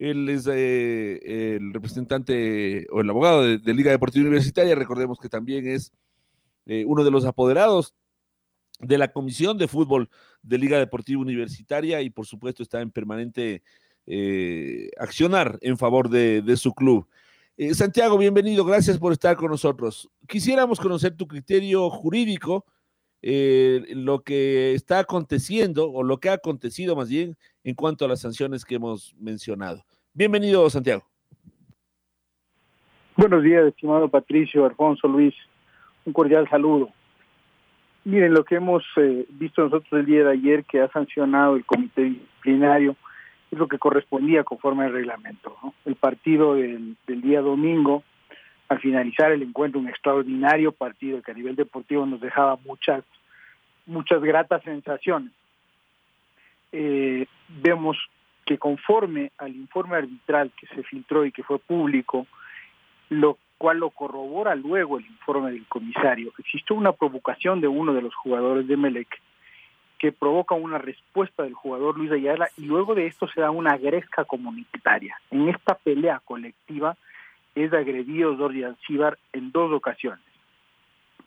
él es eh, el representante o el abogado de, Liga Deportiva Universitaria. Recordemos que también es eh, uno de los apoderados de la Comisión de Fútbol de Liga Deportiva Universitaria y por supuesto está en permanente eh, accionar en favor de, de su club. Santiago, bienvenido, gracias por estar con nosotros. Quisiéramos conocer tu criterio jurídico, lo que está aconteciendo o lo que ha acontecido más bien en cuanto a las sanciones que hemos mencionado. Bienvenido, Santiago. Buenos días, estimado Patricio, Alfonso, Luis. Un cordial saludo. Miren, lo que hemos eh, visto nosotros el día de ayer que ha sancionado el comité disciplinario es lo que correspondía conforme al reglamento. El partido del, día domingo, al finalizar el encuentro, un extraordinario partido que a nivel deportivo nos dejaba muchas, muchas gratas sensaciones eh, vemos que conforme al informe arbitral que se filtró y que fue público, lo cual lo corrobora luego el informe del comisario, existió una provocación de uno de los jugadores de Melec que provoca una respuesta del jugador Luis Ayala y luego de esto se da una gresca comunitaria. En esta pelea colectiva es agredido Jordi Alcibar en dos ocasiones.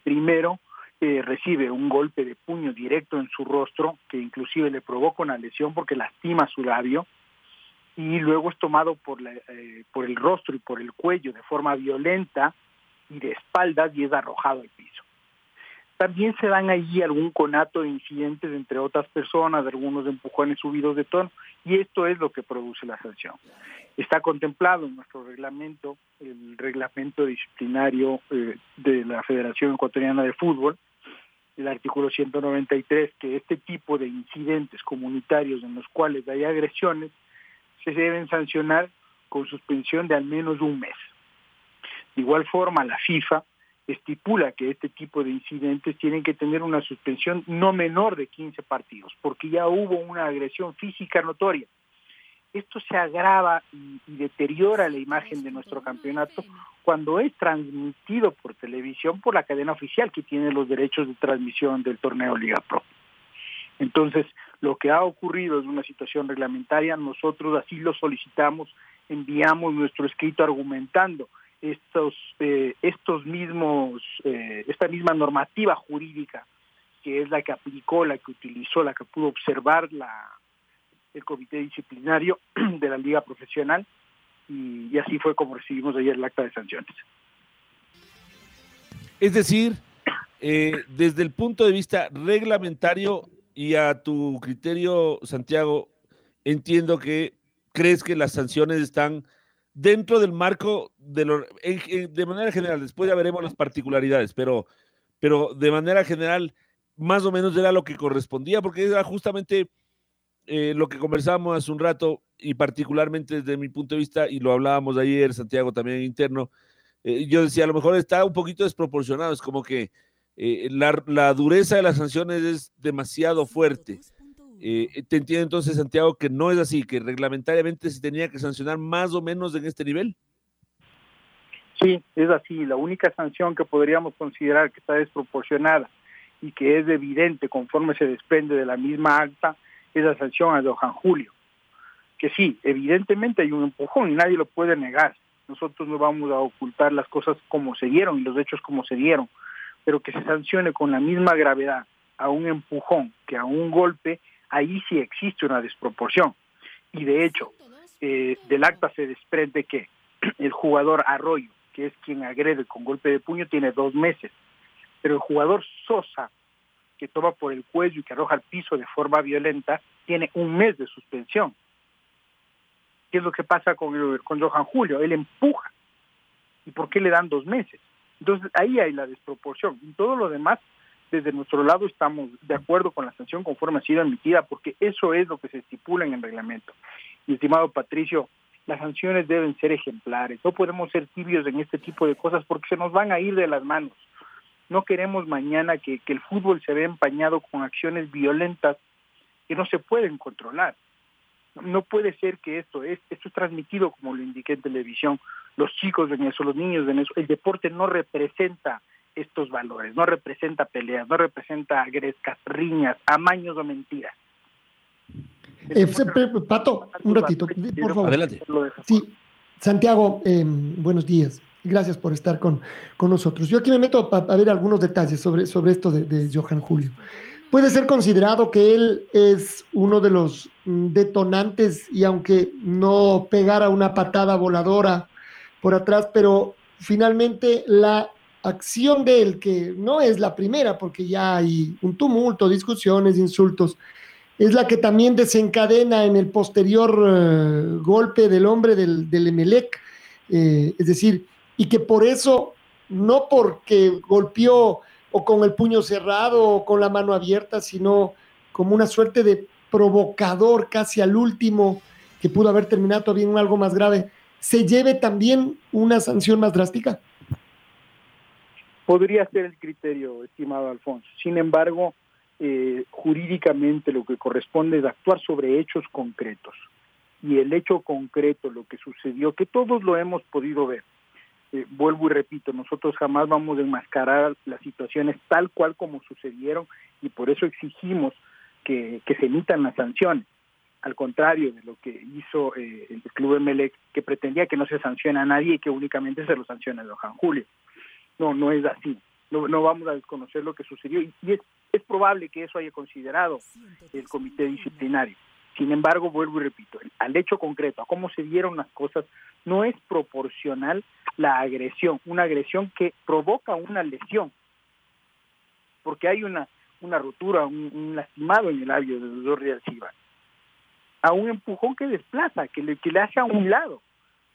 Primero, recibe un golpe de puño directo en su rostro, que inclusive le provoca una lesión porque lastima su labio, y luego es tomado por, la, eh, por el rostro y por el cuello de forma violenta y de espaldas y es arrojado al piso. También se dan allí algún conato de incidentes entre otras personas, algunos empujones subidos de tono, y esto es lo que produce la sanción. Está contemplado en nuestro reglamento, el reglamento disciplinario eh, de la Federación Ecuatoriana de Fútbol, el artículo 193, que este tipo de incidentes comunitarios en los cuales hay agresiones se deben sancionar con suspensión de al menos un mes. De igual forma, la FIFA estipula que este tipo de incidentes tienen que tener una suspensión no menor de 15 partidos, porque ya hubo una agresión física notoria esto se agrava y, deteriora la imagen de nuestro campeonato cuando es transmitido por televisión por la cadena oficial que tiene los derechos de transmisión del torneo Liga Pro. Entonces, lo que ha ocurrido es una situación reglamentaria, nosotros así lo solicitamos, enviamos nuestro escrito argumentando estos, eh, estos mismos, eh, esta misma normativa jurídica que es la que aplicó, la que utilizó, la que pudo observar la, el comité disciplinario de la liga profesional y, así fue como recibimos ayer el acta de sanciones. Es decir, eh, desde el punto de vista reglamentario y a tu criterio, Santiago, entiendo que crees que las sanciones están dentro del marco de lo, de manera general, después ya veremos las particularidades, pero, pero de manera general, más o menos era lo que correspondía, porque era justamente eh, lo que conversábamos hace un rato, y particularmente desde mi punto de vista, y lo hablábamos ayer, Santiago también interno, eh, yo decía, a lo mejor está un poquito desproporcionado, es como que eh, la, dureza de las sanciones es demasiado fuerte. ¿Te entiendo entonces, Santiago, que no es así, que reglamentariamente se tenía que sancionar más o menos en este nivel? Sí, es así. La única sanción que podríamos considerar que está desproporcionada y que es evidente conforme se desprende de la misma acta esa sanción a Johan Julio. Que sí, evidentemente hay un empujón y nadie lo puede negar. Nosotros no vamos a ocultar las cosas como se dieron y los hechos como se dieron, pero que se sancione con la misma gravedad a un empujón que a un golpe, ahí sí existe una desproporción. Y de hecho, eh, del acta se desprende que el jugador Arroyo, que es quien agrede con golpe de puño, tiene dos meses, pero el jugador Sosa, que toma por el cuello y que arroja al piso de forma violenta, tiene un mes de suspensión. ¿Qué es lo que pasa con, con Johan Julio? Él empuja. ¿Y por qué le dan dos meses? Entonces ahí hay la desproporción. Y todo lo demás, desde nuestro lado estamos de acuerdo con la sanción conforme ha sido emitida, porque eso es lo que se estipula en el reglamento. Y estimado Patricio, las sanciones deben ser ejemplares. No podemos ser tibios en este tipo de cosas porque se nos van a ir de las manos. No queremos mañana que, el fútbol se vea empañado con acciones violentas que no se pueden controlar. No puede ser que esto es, esto es transmitido como lo indiqué en televisión. Los chicos ven eso, los niños ven eso. El deporte no representa estos valores, no representa peleas, no representa agrescas, riñas, amaños o mentiras. Eh, Pato, un ratito, por favor. Adelante. Sí, Santiago, em, buenos días. Gracias por estar con, con nosotros. Yo aquí me meto a, ver algunos detalles sobre, sobre esto de, de, Johan Julio. Puede ser considerado que él es uno de los detonantes y aunque no pegara una patada voladora por atrás, pero finalmente la acción de él, que no es la primera porque ya hay un tumulto, discusiones, insultos, es la que también desencadena en el posterior eh, golpe del hombre del, del Emelec. Eh, es decir, y que por eso, no porque golpeó o con el puño cerrado o con la mano abierta, sino como una suerte de provocador casi al último, que pudo haber terminado todavía en algo más grave, se lleve también una sanción más drástica? Podría ser el criterio, estimado Alfonso. Sin embargo, eh, jurídicamente lo que corresponde es actuar sobre hechos concretos. Y el hecho concreto, lo que sucedió, que todos lo hemos podido ver, eh, vuelvo y repito, nosotros jamás vamos a enmascarar las situaciones tal cual como sucedieron y por eso exigimos que, se emitan las sanciones. Al contrario de lo que hizo eh, el Club Emelec, que pretendía que no se sancione a nadie y que únicamente se lo sancione a Johan Julio. No, no es así. No, no vamos a desconocer lo que sucedió y, y es es probable que eso haya considerado el comité disciplinario. Sin embargo, vuelvo y repito, al hecho concreto, a cómo se dieron las cosas, no es proporcional la agresión, una agresión que provoca una lesión, porque hay una, una rotura, un, lastimado en el labio de los Real Silva, a un empujón que desplaza, que le, que le hace a un lado,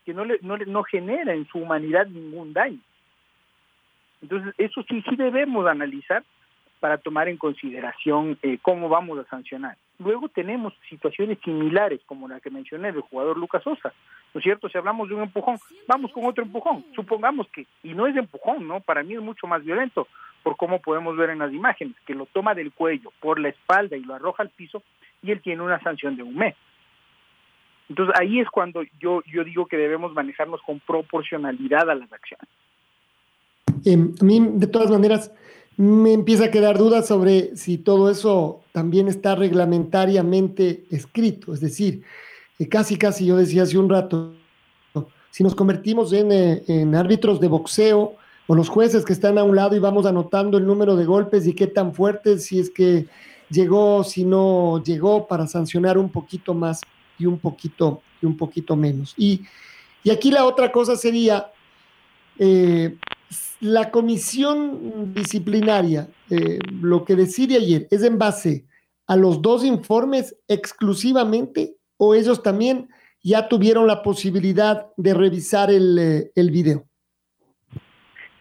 que no, le, no, no genera en su humanidad ningún daño. Entonces, eso sí, sí debemos analizar para tomar en consideración eh, cómo vamos a sancionar. Luego tenemos situaciones similares, como la que mencioné del jugador Lucas Sosa, ¿no es cierto? Si hablamos de un empujón, vamos con otro empujón. Supongamos que, y no es de empujón, ¿no? Para mí es mucho más violento, por cómo podemos ver en las imágenes, que lo toma del cuello, por la espalda y lo arroja al piso, y él tiene una sanción de un mes. Entonces ahí es cuando yo, yo digo que debemos manejarnos con proporcionalidad a las acciones. Em, a mí, de todas maneras, me empieza a quedar dudas sobre si todo eso también está reglamentariamente escrito. Es decir, eh, casi, casi yo decía hace un rato, si nos convertimos en, eh, en, árbitros de boxeo o los jueces que están a un lado y vamos anotando el número de golpes y qué tan fuertes, si es que llegó, si no llegó, para sancionar un poquito más y un poquito, y un poquito menos. Y, y aquí la otra cosa sería, eh, la comisión disciplinaria, eh, lo que decide ayer, ¿es en base a los dos informes exclusivamente o ellos también ya tuvieron la posibilidad de revisar el, eh, el video?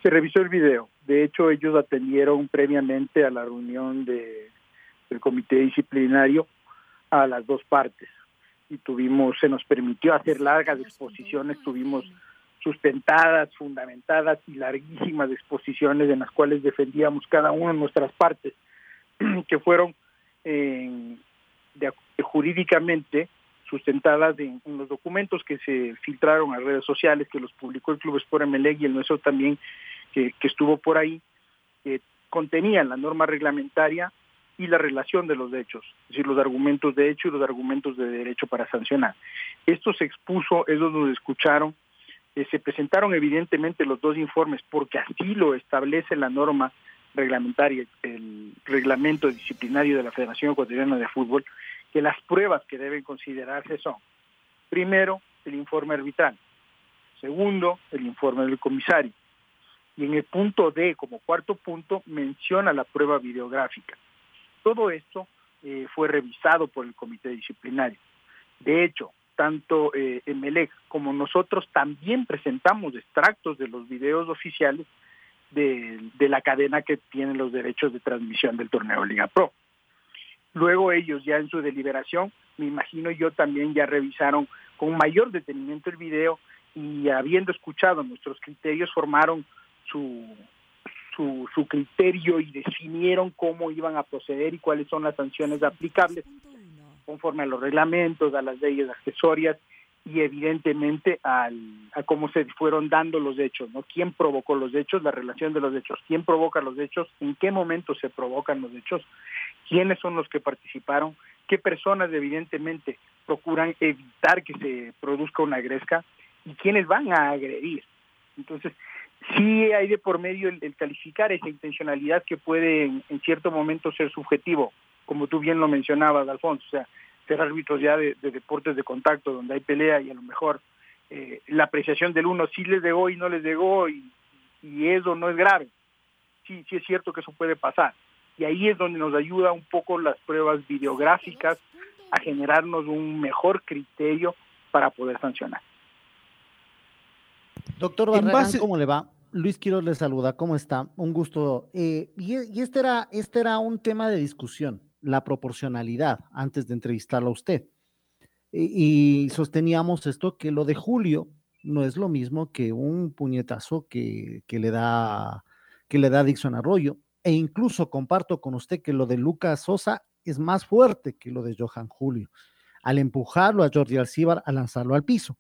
Se revisó el video. De hecho, ellos atendieron previamente a la reunión de, del comité disciplinario a las dos partes y tuvimos, se nos permitió hacer largas exposiciones, tuvimos sustentadas, fundamentadas y larguísimas exposiciones en las cuales defendíamos cada una de nuestras partes, que fueron eh, jurídicamente sustentadas en, los documentos que se filtraron a redes sociales, que los publicó el Club Sport MLEG y el nuestro también, que, estuvo por ahí, que contenían la norma reglamentaria y la relación de los hechos, es decir, los argumentos de hecho y los argumentos de derecho para sancionar. Esto se expuso, ellos nos escucharon, eh, se presentaron evidentemente los dos informes porque así lo establece la norma reglamentaria, el reglamento disciplinario de la Federación Ecuatoriana de Fútbol, que las pruebas que deben considerarse son, primero, el informe arbitral, segundo, el informe del comisario, y en el punto D, como cuarto punto, menciona la prueba videográfica. todo esto eh, fue revisado por el comité disciplinario. De hecho, tanto eh, Emelec como nosotros también presentamos extractos de los videos oficiales de, de, la cadena que tiene los derechos de transmisión del torneo Liga Pro. Luego ellos ya en su deliberación, me imagino yo también ya revisaron con mayor detenimiento el video y habiendo escuchado nuestros criterios formaron su, su, su criterio y definieron cómo iban a proceder y cuáles son las sanciones aplicables conforme a los reglamentos, a las leyes accesorias y evidentemente al, a cómo se fueron dando los hechos, ¿no? ¿Quién provocó los hechos? La relación de los hechos. ¿Quién provoca los hechos? ¿En qué momento se provocan los hechos? ¿Quiénes son los que participaron? ¿Qué personas evidentemente procuran evitar que se produzca una agresca? ¿Y quiénes van a agredir? Entonces, sí hay de por medio el, calificar esa intencionalidad que puede en, cierto momento ser subjetivo, como tú bien lo mencionabas, Alfonso, o sea, ser árbitros ya de, deportes de contacto, donde hay pelea y a lo mejor eh, la apreciación del uno sí les llegó y no les llegó y, y eso no es grave. Sí, sí es cierto que eso puede pasar. Y ahí es donde nos ayuda un poco las pruebas videográficas a generarnos un mejor criterio para poder sancionar. Doctor Barragán, ¿cómo le va? Luis Quiroz le saluda, ¿cómo está? Un gusto. Eh, y, este, era, este era un tema de discusión, la proporcionalidad, antes de entrevistarlo a usted. Y, sosteníamos esto, que lo de Julio no es lo mismo que un puñetazo que, que le da que le da Dixon Arroyo. E incluso comparto con usted que lo de Lucas Sosa es más fuerte que lo de Johan Julio, al empujarlo a Jordi Alcibar a lanzarlo al piso.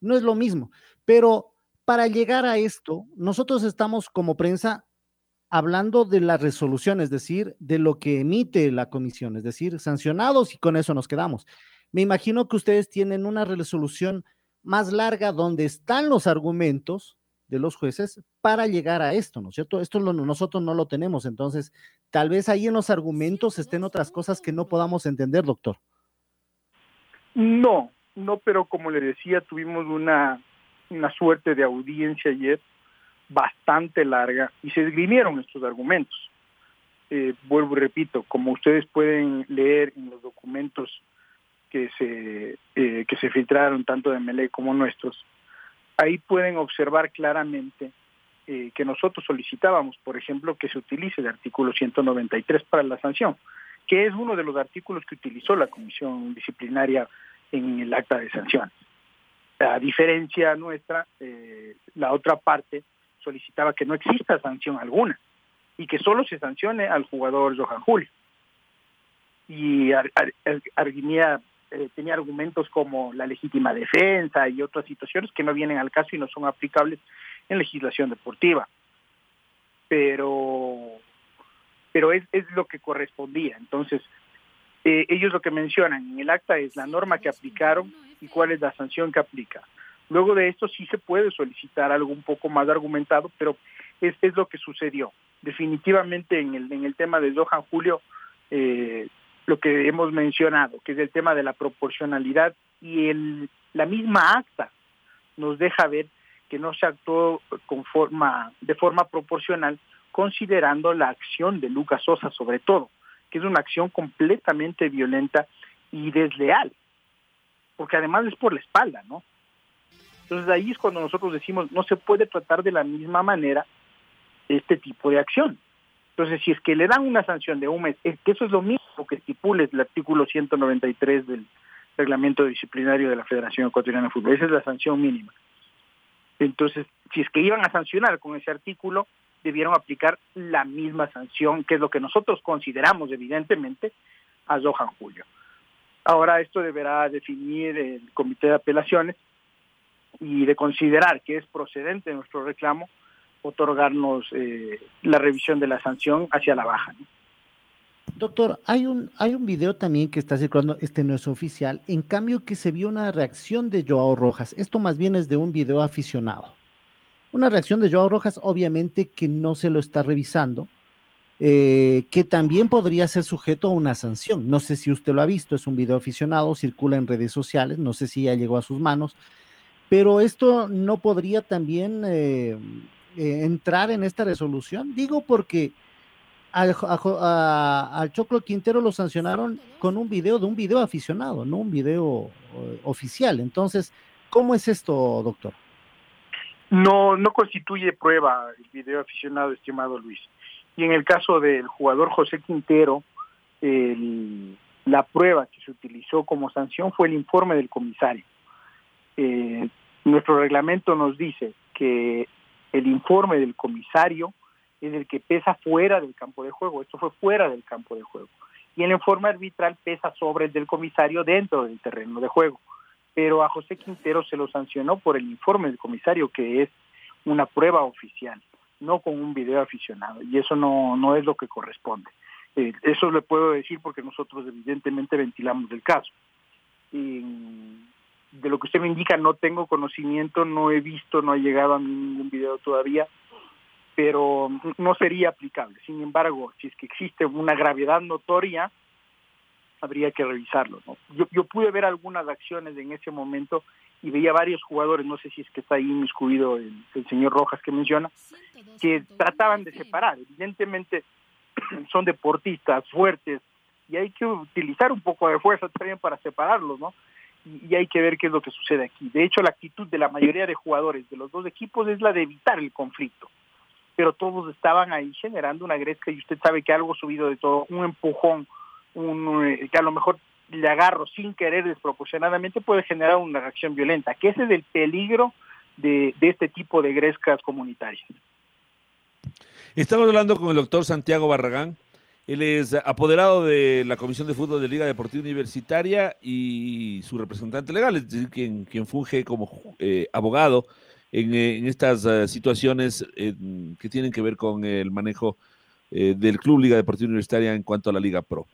No es lo mismo, pero para llegar a esto, nosotros estamos como prensa hablando de la resolución, es decir, de lo que emite la comisión, es decir, sancionados y con eso nos quedamos. Me imagino que ustedes tienen una resolución más larga donde están los argumentos de los jueces para llegar a esto, ¿no es cierto? Esto nosotros no lo tenemos, entonces tal vez ahí en los argumentos estén otras cosas que no podamos entender, doctor. No, no, pero como le decía, tuvimos una una suerte de audiencia ayer bastante larga y se esgrimieron estos argumentos. Eh, vuelvo y repito, como ustedes pueden leer en los documentos que se, eh, que se filtraron tanto de Mele como nuestros, ahí pueden observar claramente eh, que nosotros solicitábamos, por ejemplo, que se utilice el artículo 193 para la sanción, que es uno de los artículos que utilizó la Comisión Disciplinaria en el acta de sanciones. A diferencia nuestra, la otra parte solicitaba que no exista sanción alguna y que solo se sancione al jugador Johan Julio. Y eh, tenía argumentos como la legítima defensa y otras situaciones que no vienen al caso y no son aplicables en legislación deportiva. Pero, pero es, es lo que correspondía. Entonces, eh, ellos lo que mencionan en el acta es la norma que aplicaron y cuál es la sanción que aplica. Luego de esto sí se puede solicitar algo un poco más argumentado, pero es, lo que sucedió. Definitivamente en el, en el tema de Johan Julio, eh, lo que hemos mencionado, que es el tema de la proporcionalidad y la misma acta nos deja ver que no se actuó con forma, de forma proporcional, considerando la acción de Lucas Sosa sobre todo, que es una acción completamente violenta y desleal porque además es por la espalda, ¿no? Entonces ahí es cuando nosotros decimos, no se puede tratar de la misma manera este tipo de acción. Entonces, si es que le dan una sanción de un mes, es que eso es lo mismo que estipule el artículo 193 del reglamento disciplinario de la Federación Ecuatoriana de Fútbol. Esa es la sanción mínima. Entonces, si es que iban a sancionar con ese artículo, debieron aplicar la misma sanción, que es lo que nosotros consideramos, evidentemente, a Johan Julio. Ahora esto deberá definir el comité de apelaciones y de considerar que es procedente nuestro reclamo, otorgarnos eh, la revisión de la sanción hacia la baja. Doctor, hay un, hay un video también que está circulando, este no es oficial, en cambio que se vio una reacción de Joao Rojas. Esto más bien es de un video aficionado. Una reacción de Joao Rojas, obviamente que no se lo está revisando, eh, que también podría ser sujeto a una sanción. No sé si usted lo ha visto, es un video aficionado, circula en redes sociales, no sé si ya llegó a sus manos, pero esto no podría también eh, eh, entrar en esta resolución. Digo porque al, Choclo Quintero lo sancionaron con un video de un video aficionado, no un video eh, oficial. Entonces, ¿cómo es esto, doctor? No, no constituye prueba el video aficionado, estimado Luis. Y en el caso del jugador José Quintero, la prueba que se utilizó como sanción fue el informe del comisario. Eh, nuestro reglamento nos dice que el informe del comisario es el que pesa fuera del campo de juego. Esto fue fuera del campo de juego. Y el informe arbitral pesa sobre el del comisario dentro del terreno de juego. Pero a José Quintero se lo sancionó por el informe del comisario, que es una prueba oficial, no con un video aficionado. Y eso no, no es lo que corresponde. Eh, eso le puedo decir porque nosotros evidentemente ventilamos el caso. Y de lo que usted me indica no tengo conocimiento, no he visto, no ha llegado a mí ningún video todavía pero no sería aplicable. Sin embargo, si es que existe una gravedad notoria, habría que revisarlo. Yo, yo pude ver algunas acciones en ese momento y veía varios jugadores, no sé si es que está ahí inmiscuido el, el señor Rojas que menciona, que trataban de separar. Evidentemente son deportistas fuertes y hay que utilizar un poco de fuerza también para separarlos, ¿no? Y hay que ver qué es lo que sucede aquí. De hecho, la actitud de la mayoría de jugadores de los dos equipos es la de evitar el conflicto pero todos estaban ahí generando una gresca y usted sabe que algo subido de todo, un empujón, un, eh, que a lo mejor le agarro sin querer desproporcionadamente puede generar una reacción violenta, que ese es el peligro de, este tipo de grescas comunitarias. Estamos hablando con el doctor Santiago Barragán. Él es apoderado de la Comisión de Fútbol de Liga Deportiva Universitaria y su representante legal, es decir, quien, funge como eh, abogado eh, en, estas eh, situaciones eh, que tienen que ver con el manejo del Club Liga Deportiva Universitaria en cuanto a la Liga Pro.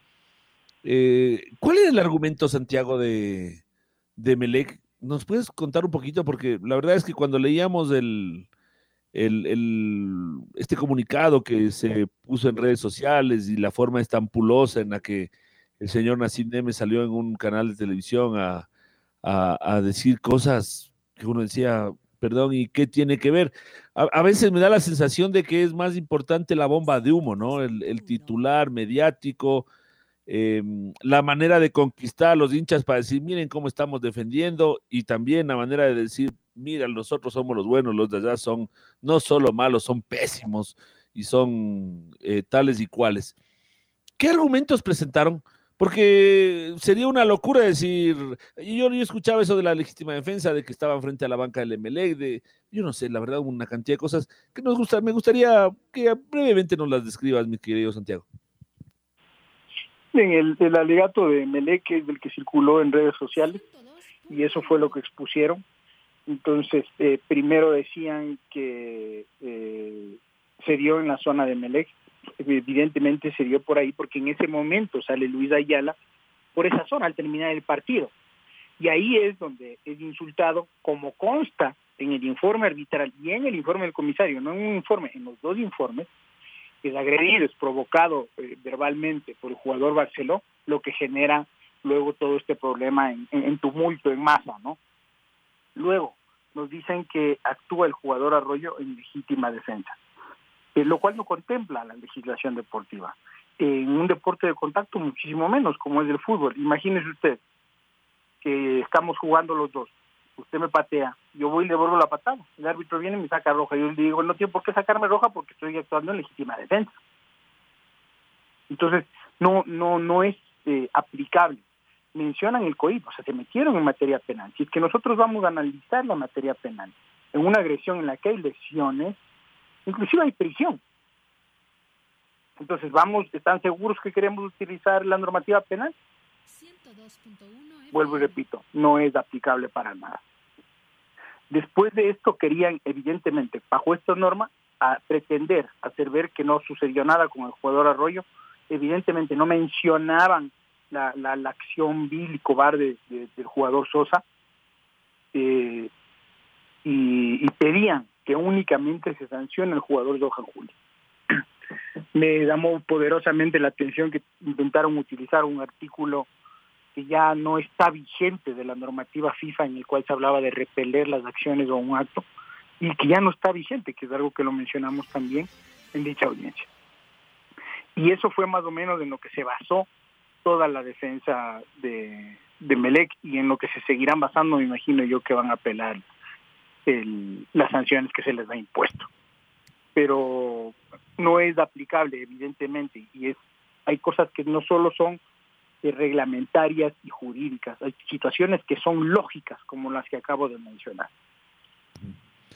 ¿Cuál es el argumento, Santiago, de, de Melec? ¿Nos puedes contar un poquito? Porque la verdad es que cuando leíamos el, el, este comunicado que se puso en redes sociales y la forma estampulosa en la que el señor Nassim Neme salió en un canal de televisión a, a, a decir cosas que uno decía, perdón, y qué tiene que ver. A, veces me da la sensación de que es más importante la bomba de humo, ¿no? El, titular mediático, em, la manera de conquistar a los hinchas para decir, miren cómo estamos defendiendo, y también la manera de decir, mira, nosotros somos los buenos, los de allá son no solo malos, son pésimos y son eh, tales y cuales. ¿Qué argumentos presentaron? Porque sería una locura decir, yo, yo escuchaba eso de la legítima defensa, de que estaban frente a la banca del MLE, de, yo no sé, la verdad, una cantidad de cosas que nos gusta, me gustaría que brevemente nos las describas, mi querido Santiago. En el, el alegato de MLE, que es el que circuló en redes sociales, y eso fue lo que expusieron. Entonces, eh, primero decían que eh, se dio en la zona de Melec, evidentemente se dio por ahí porque en ese momento sale Luis Ayala por esa zona al terminar el partido. Y ahí es donde es insultado, como consta en el informe arbitral y en el informe del comisario, no en un informe, en los dos informes, es agredido, es provocado eh, verbalmente por el jugador Barceló, lo que genera luego todo este problema en, tumulto, en masa, ¿no? Luego nos dicen que actúa el jugador Arroyo en legítima defensa. Eh, lo cual no contempla la legislación deportiva. En un deporte de contacto muchísimo menos, como es el fútbol. Imagínese usted que estamos jugando los dos. Usted me patea, yo voy y le vuelvo la patada. El árbitro viene y me saca roja. Yo le digo, no tiene por qué sacarme roja porque estoy actuando en legítima defensa. Entonces, no, no, no es eh, aplicable. Mencionan el COIP, o sea, se metieron en materia penal. Si es que nosotros vamos a analizar la materia penal en una agresión en la que hay lesiones, inclusive hay prisión. Entonces, vamos, ¿están seguros que queremos utilizar la normativa penal? Vuelvo y repito, no es aplicable para nada. Después de esto querían, evidentemente, bajo esta norma, a pretender hacer ver que no sucedió nada con el jugador Arroyo. Evidentemente no mencionaban la, la, acción vil y cobarde del jugador Sosa eh, y, pedían que únicamente se sanciona el jugador de Julio. Me llamó poderosamente la atención que intentaron utilizar un artículo que ya no está vigente de la normativa FIFA en el cual se hablaba de repeler las acciones o un acto y que ya no está vigente, que es algo que lo mencionamos también en dicha audiencia. y eso fue más o menos en lo que se basó toda la defensa de, de Melec y en lo que se seguirán basando, me imagino yo que van a apelar el, las sanciones que se les ha impuesto. Pero no es aplicable, evidentemente, y es hay cosas que no solo son reglamentarias y jurídicas, hay situaciones que son lógicas, como las que acabo de mencionar.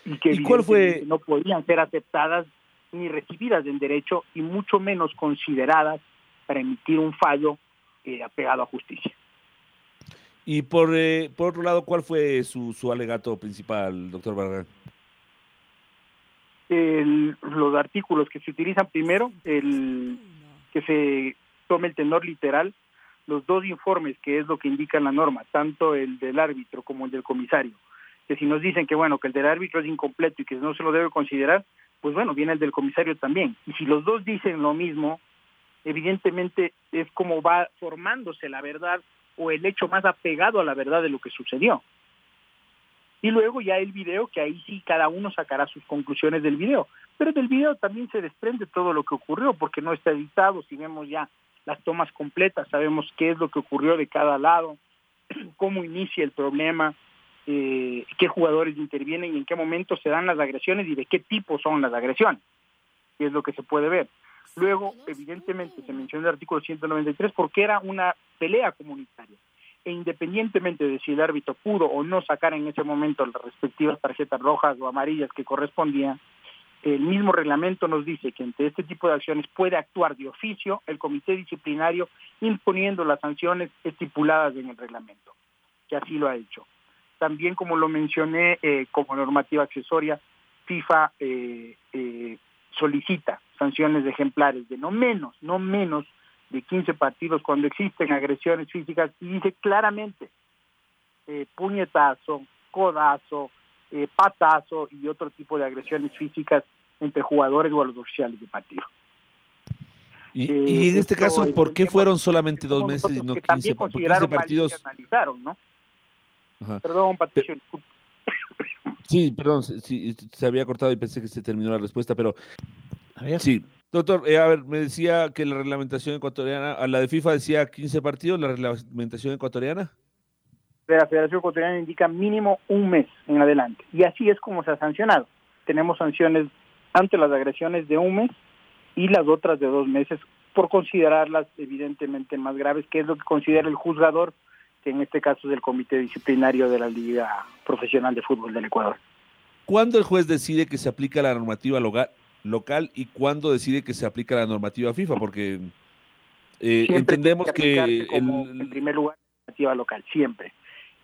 Y que cuál fue? no podían ser aceptadas ni recibidas en derecho y mucho menos consideradas para emitir un fallo eh, apegado a justicia. Y por, eh, por otro lado, ¿cuál fue su, su alegato principal, doctor Barragán? los artículos que se utilizan primero, el que se tome el tenor literal, los dos informes, que es lo que indica la norma, tanto el del árbitro como el del comisario, que si nos dicen que bueno, que el del árbitro es incompleto y que no se lo debe considerar, pues bueno, viene el del comisario también. Y si los dos dicen lo mismo, evidentemente es como va formándose la verdad o el hecho más apegado a la verdad de lo que sucedió. Y luego ya el video, que ahí sí cada uno sacará sus conclusiones del video. Pero del video también se desprende todo lo que ocurrió, porque no está editado, si vemos ya las tomas completas, sabemos qué es lo que ocurrió de cada lado, cómo inicia el problema, eh, qué jugadores intervienen y en qué momento se dan las agresiones y de qué tipo son las agresiones, que es lo que se puede ver. Luego, evidentemente, se menciona el artículo 193 porque era una pelea comunitaria. E independientemente de si el árbitro pudo o no sacar en ese momento las respectivas tarjetas rojas o amarillas que correspondían, el mismo reglamento nos dice que ante este tipo de acciones puede actuar de oficio el comité disciplinario imponiendo las sanciones estipuladas en el reglamento, que así lo ha hecho. También, como lo mencioné, eh, como normativa accesoria, FIFA eh, eh, solicita sanciones ejemplares de no menos, no menos de 15 partidos cuando existen agresiones físicas y dice claramente eh, puñetazo, codazo, eh, patazo y otro tipo de agresiones físicas entre jugadores o a los oficiales de partido. Y, eh, en este caso, ¿por qué fueron solamente dos meses y no 15? Porque 15 partidos? ¿no? Perdón, Patricio, Sí, perdón, sí, se había cortado y pensé que se terminó la respuesta, pero Sí, doctor, eh, a ver, me decía que la reglamentación ecuatoriana, a la de FIFA decía 15 partidos, la reglamentación ecuatoriana. La Federación Ecuatoriana indica mínimo un mes en adelante. Y así es como se ha sancionado. Tenemos sanciones ante las agresiones de un mes y las otras de dos meses por considerarlas evidentemente más graves, que es lo que considera el juzgador, que en este caso es el Comité Disciplinario de la Liga Profesional de Fútbol del Ecuador. ¿Cuándo el juez decide que se aplica la normativa local y cuándo decide que se aplica la normativa FIFA, porque eh, entendemos que, en primer lugar la normativa local siempre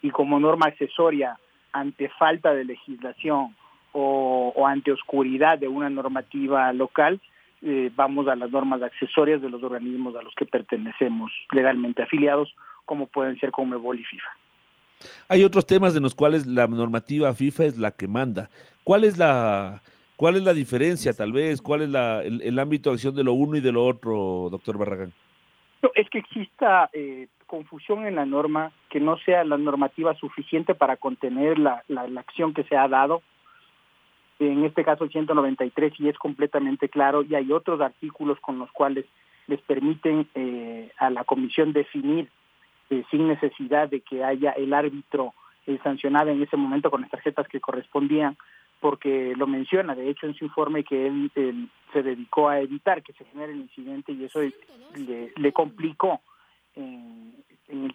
y como norma accesoria ante falta de legislación o, ante oscuridad de una normativa local eh, vamos a las normas accesorias de los organismos a los que pertenecemos legalmente afiliados como pueden ser Comebol y FIFA. Hay otros temas en los cuales la normativa FIFA es la que manda. ¿Cuál es la ¿Cuál es la diferencia, tal vez? ¿Cuál es el, ámbito de acción de lo uno y de lo otro, doctor Barragán? es que exista eh, confusión en la norma, que no sea la normativa suficiente para contener la, acción que se ha dado. En este caso, el 193 y es completamente claro, y hay otros artículos con los cuales les permiten eh, a la comisión definir eh, sin necesidad de que haya el árbitro sancionado en ese momento con las tarjetas que correspondían porque lo menciona, de hecho, en su informe que él, se dedicó a evitar que se genere el incidente y eso le, complicó en,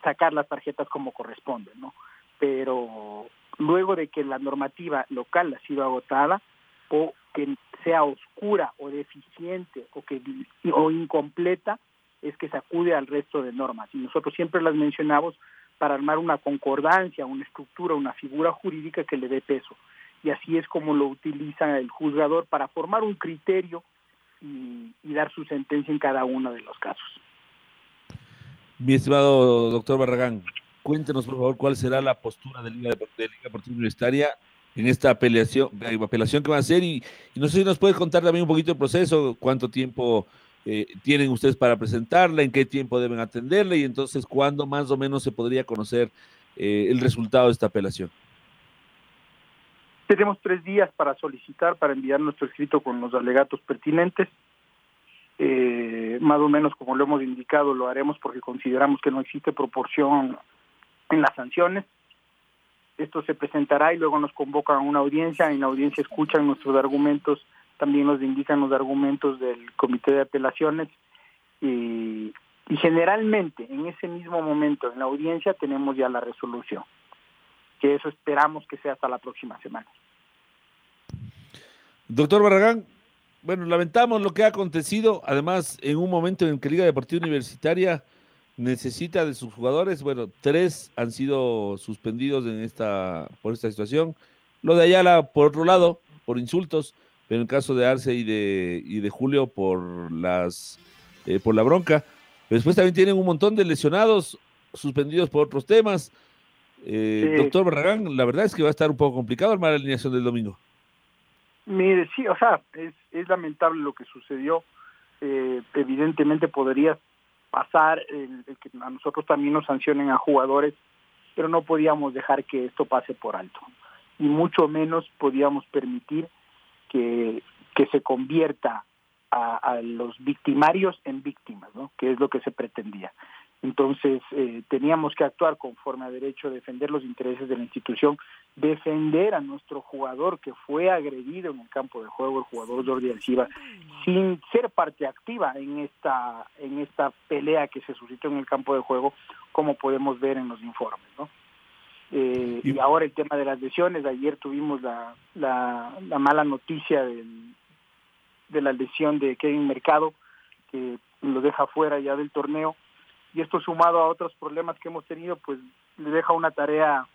sacar las tarjetas como corresponde, ¿no? Pero luego de que la normativa local ha sido agotada o que sea oscura o deficiente o que o incompleta, es que se acude al resto de normas. Y nosotros siempre las mencionamos para armar una concordancia, una estructura, una figura jurídica que le dé peso y así es como lo utiliza el juzgador para formar un criterio y, dar su sentencia en cada uno de los casos. Mi estimado doctor Barragán, cuéntenos por favor cuál será la postura de Liga, de Liga Deportiva Universitaria en esta apelación, apelación que va a hacer y, no sé si nos puede contar también un poquito el proceso, cuánto tiempo eh, tienen ustedes para presentarla, en qué tiempo deben atenderla y entonces cuándo más o menos se podría conocer eh, el resultado de esta apelación. Tenemos tres días para solicitar, para enviar nuestro escrito con los alegatos pertinentes. eh, más o menos como lo hemos indicado, lo haremos porque consideramos que no existe proporción en las sanciones. Esto se presentará y luego nos convocan a una audiencia, en la audiencia escuchan nuestros argumentos, también nos indican los argumentos del comité de apelaciones y, y generalmente en ese mismo momento en la audiencia tenemos ya la resolución, que eso esperamos que sea hasta la próxima semana. Doctor Barragán, bueno, lamentamos lo que ha acontecido, además en un momento en que Liga Deportiva Universitaria necesita de sus jugadores, bueno, tres han sido suspendidos en esta, por esta situación. Lo de Ayala, por otro lado, por insultos, pero en el caso de Arce y de, y de Julio por las eh, por la bronca. Después también tienen un montón de lesionados, suspendidos por otros temas. Eh, doctor Barragán, la verdad es que va a estar un poco complicado armar la alineación del domingo. Mire, sí, o sea, es, es lamentable lo que sucedió. Eh, evidentemente podría pasar el, que a nosotros también nos sancionen a jugadores, pero no podíamos dejar que esto pase por alto. Y mucho menos podíamos permitir que, que se convierta a, los victimarios en víctimas, ¿no? que es lo que se pretendía. Entonces, eh, teníamos que actuar conforme a derecho, defender los intereses de la institución, defender a nuestro jugador que fue agredido en el campo de juego, el jugador Jordi Alciba, sin ser parte activa en esta, en esta pelea que se suscitó en el campo de juego, como podemos ver en los informes. ¿no? Eh, y ahora el tema de las lesiones, ayer tuvimos la, la, la mala noticia del, de la lesión de Kevin Mercado, que lo deja fuera ya del torneo, y esto sumado a otros problemas que hemos tenido, pues le deja una tarea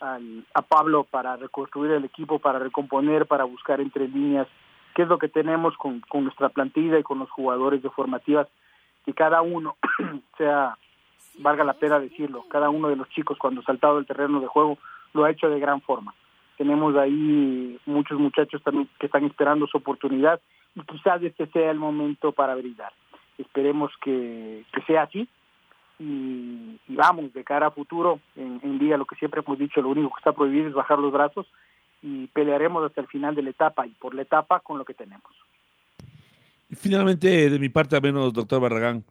al, a Pablo para reconstruir el equipo, para recomponer, para buscar entre líneas qué es lo que tenemos con, con nuestra plantilla y con los jugadores de formativas, que cada uno sea, valga la pena decirlo, cada uno de los chicos cuando ha saltado el terreno de juego lo ha hecho de gran forma. Tenemos ahí muchos muchachos también que están esperando su oportunidad y quizás este sea el momento para brindar. Esperemos que, sea así y, vamos, de cara a futuro, en, en día lo que siempre hemos dicho, lo único que está prohibido es bajar los brazos y pelearemos hasta el final de la etapa y por la etapa con lo que tenemos. Finalmente, de mi parte, a menos, doctor Barragán,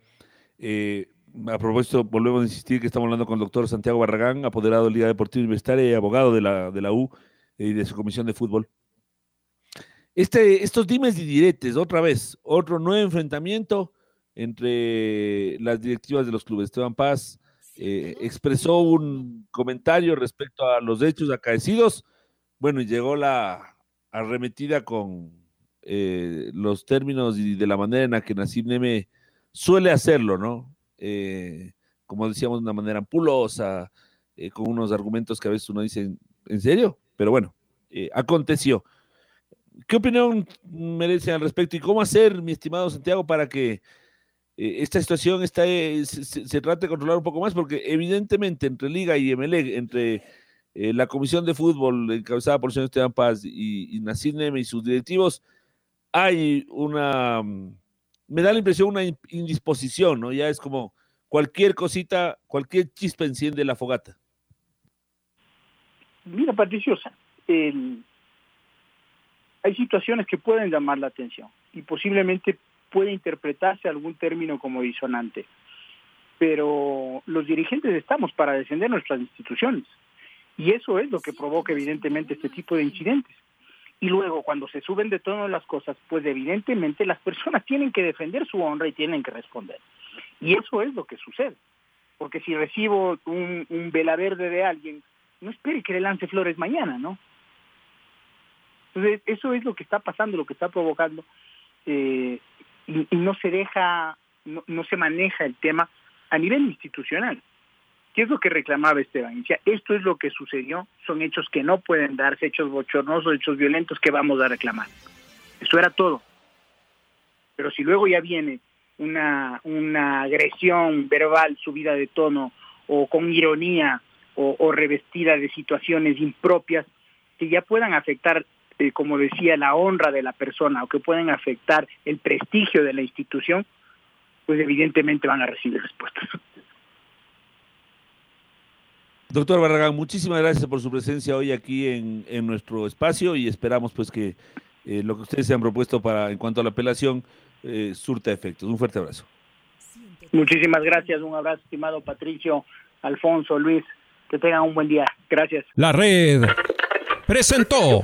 eh, a propósito, volvemos a insistir que estamos hablando con el doctor Santiago Barragán, apoderado de Liga Deportiva Universitaria y abogado de la, de la U y de su comisión de fútbol. Este, estos dimes y diretes, otra vez, otro nuevo enfrentamiento entre las directivas de los clubes. Esteban Paz eh, expresó un comentario respecto a los hechos acaecidos. Bueno, y llegó la arremetida con eh, los términos y de la manera en la que Nassim Neme suele hacerlo, ¿no? Eh, como decíamos, de una manera ampulosa, con unos argumentos que a veces uno dice, ¿en serio? Pero bueno, aconteció. ¿Qué opinión merece al respecto y cómo hacer, mi estimado Santiago, para que eh, esta situación está, eh, se, trate de controlar un poco más? Porque evidentemente entre Liga y MLE, entre eh, la Comisión de Fútbol encabezada por el señor Esteban Paz y, y y sus directivos, hay una, me da la impresión, una indisposición, ¿no? Ya es como cualquier cosita, cualquier chispa enciende la fogata. Mira, Patricio, hay situaciones que pueden llamar la atención y posiblemente puede interpretarse algún término como disonante. Pero los dirigentes estamos para defender nuestras instituciones y eso es lo que provoca evidentemente este tipo de incidentes. Y luego cuando se suben de tono las cosas, pues evidentemente las personas tienen que defender su honra y tienen que responder. Y eso es lo que sucede. Porque si recibo un, un vela verde de alguien, no espere que le lance flores mañana, ¿no? Entonces, eso es lo que está pasando, lo que está provocando, eh, y, no se deja, no, se maneja el tema a nivel institucional. ¿Qué es lo que reclamaba Esteban? Decía, esto es lo que sucedió, son hechos que no pueden darse, hechos bochornosos, hechos violentos que vamos a reclamar. Eso era todo. Pero si luego ya viene una, una agresión verbal subida de tono o con ironía o revestida de situaciones impropias que ya puedan afectar eh, como decía, la honra de la persona o que pueden afectar el prestigio de la institución, pues evidentemente van a recibir respuestas. Doctor Barragán, muchísimas gracias por su presencia hoy aquí en, nuestro espacio y esperamos pues que eh, lo que ustedes se han propuesto para en cuanto a la apelación eh, surta efectos. Un fuerte abrazo. Muchísimas gracias, un abrazo, estimado Patricio, Alfonso, Luis, que tengan un buen día. Gracias. La red presentó